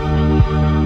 Música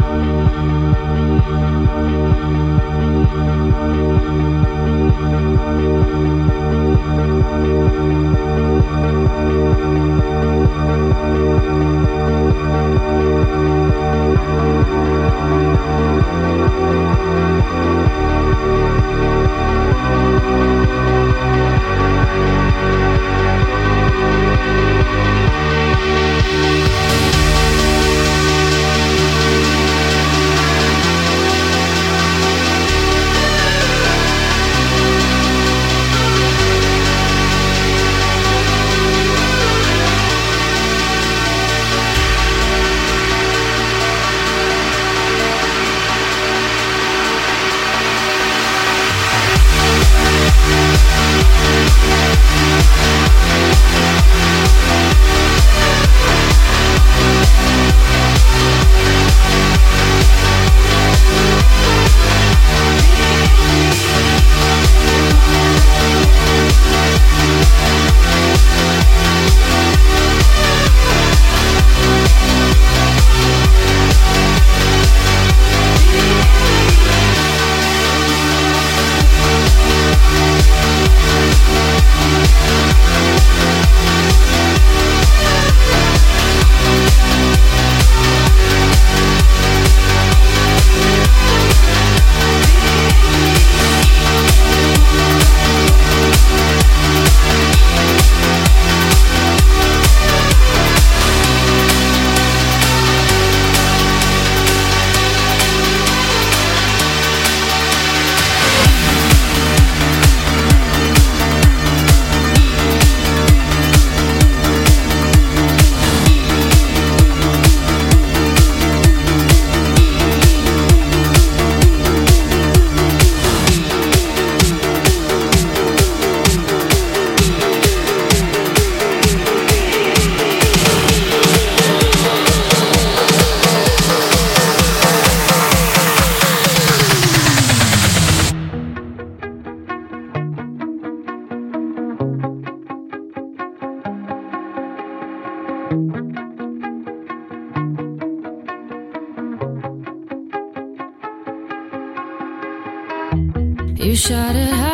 you shot a high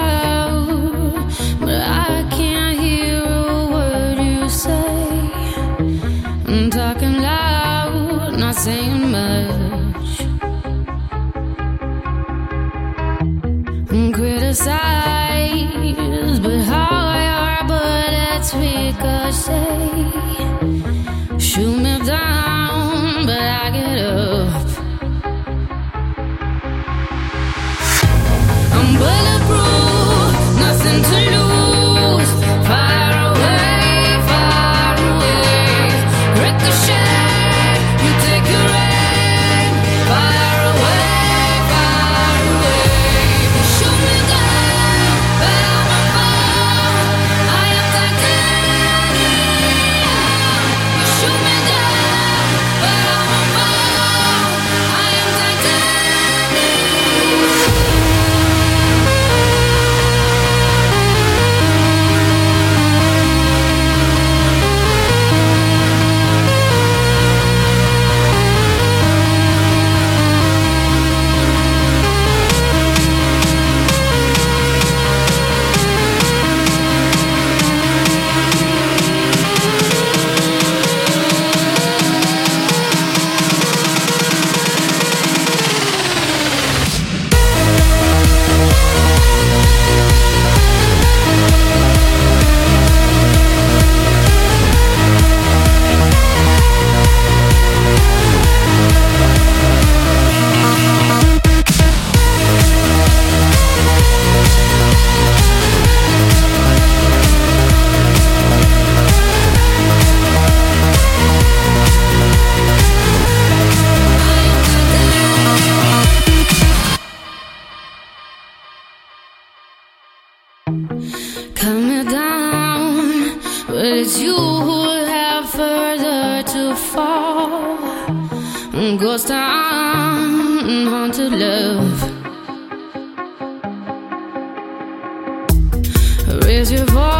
it's you who have further to fall. Ghost town, haunted love. Raise your voice.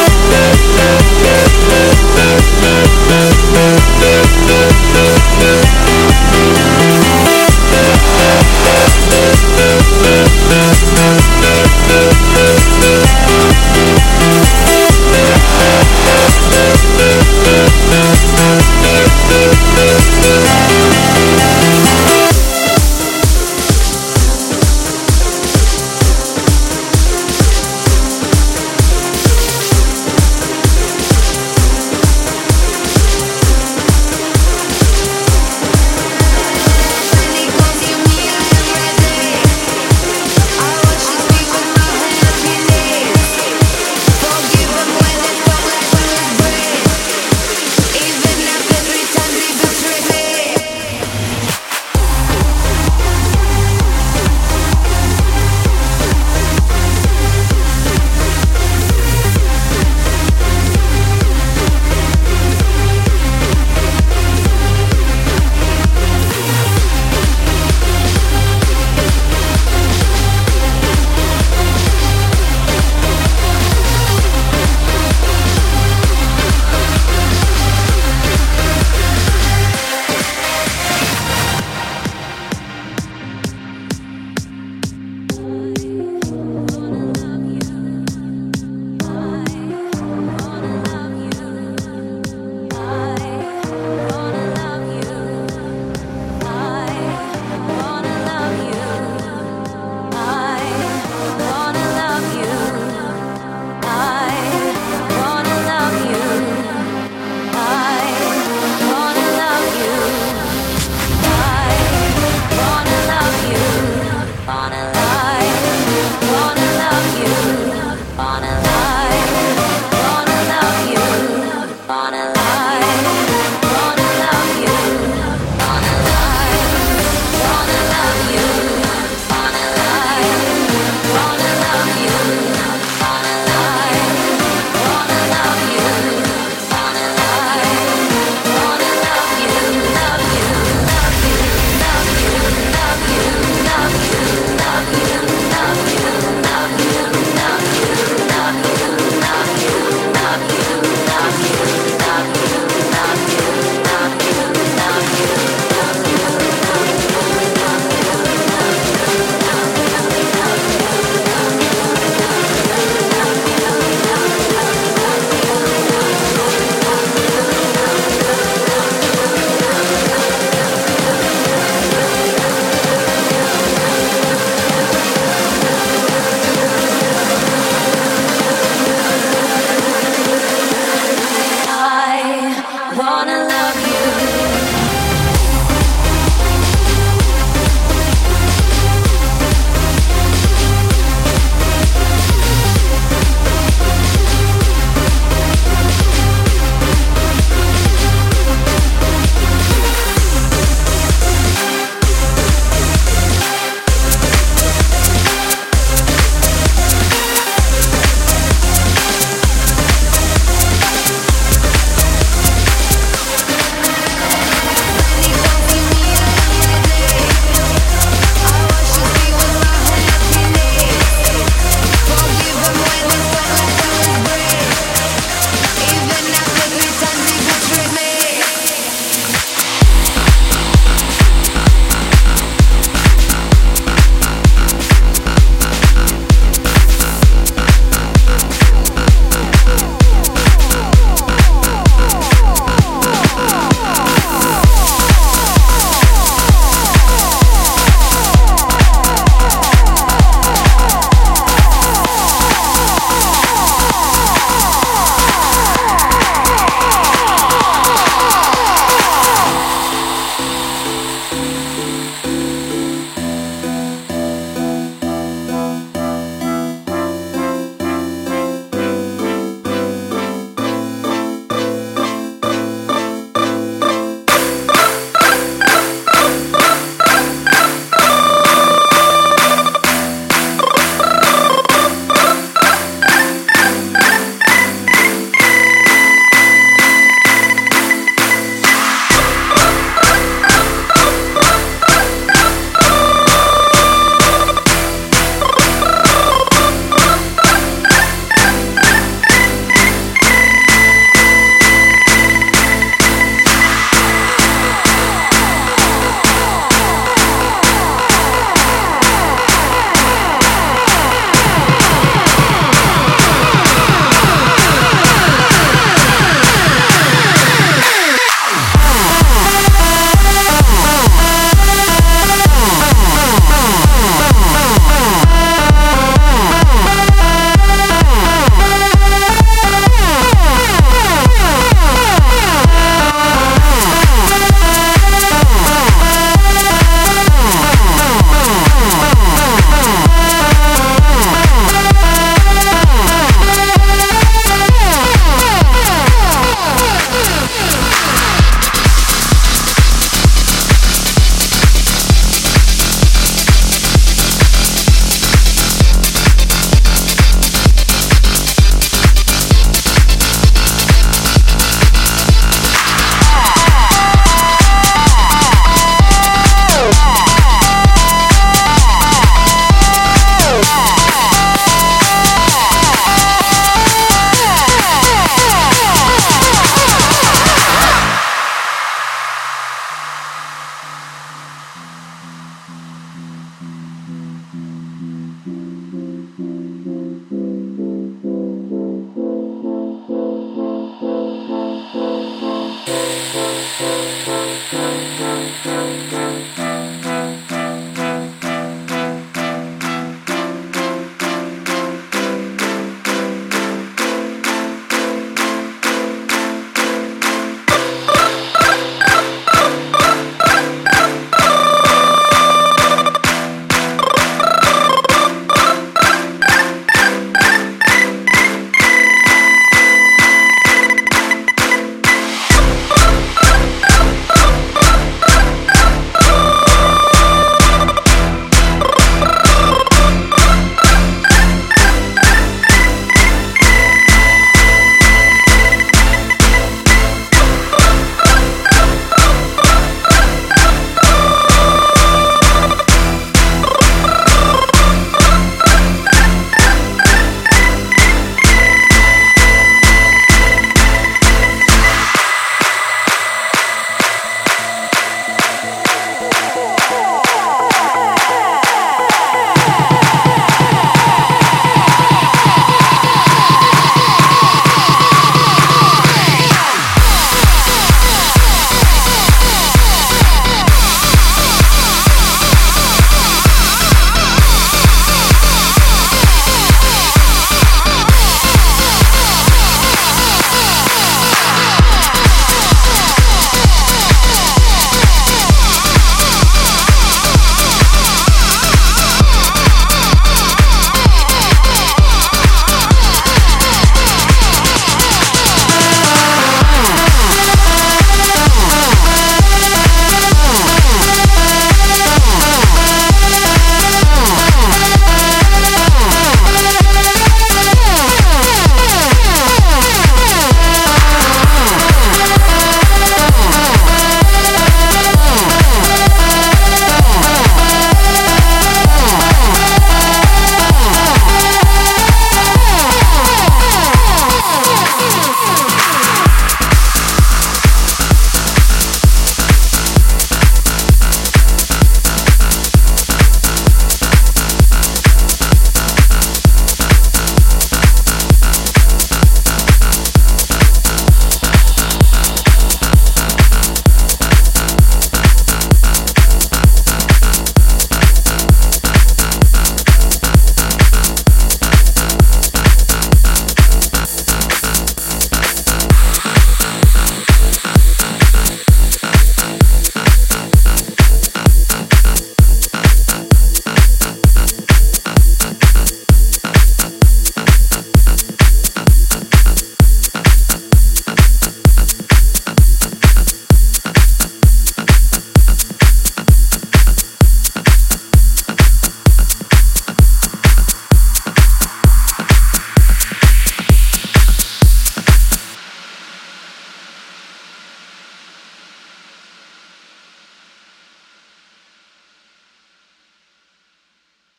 We'll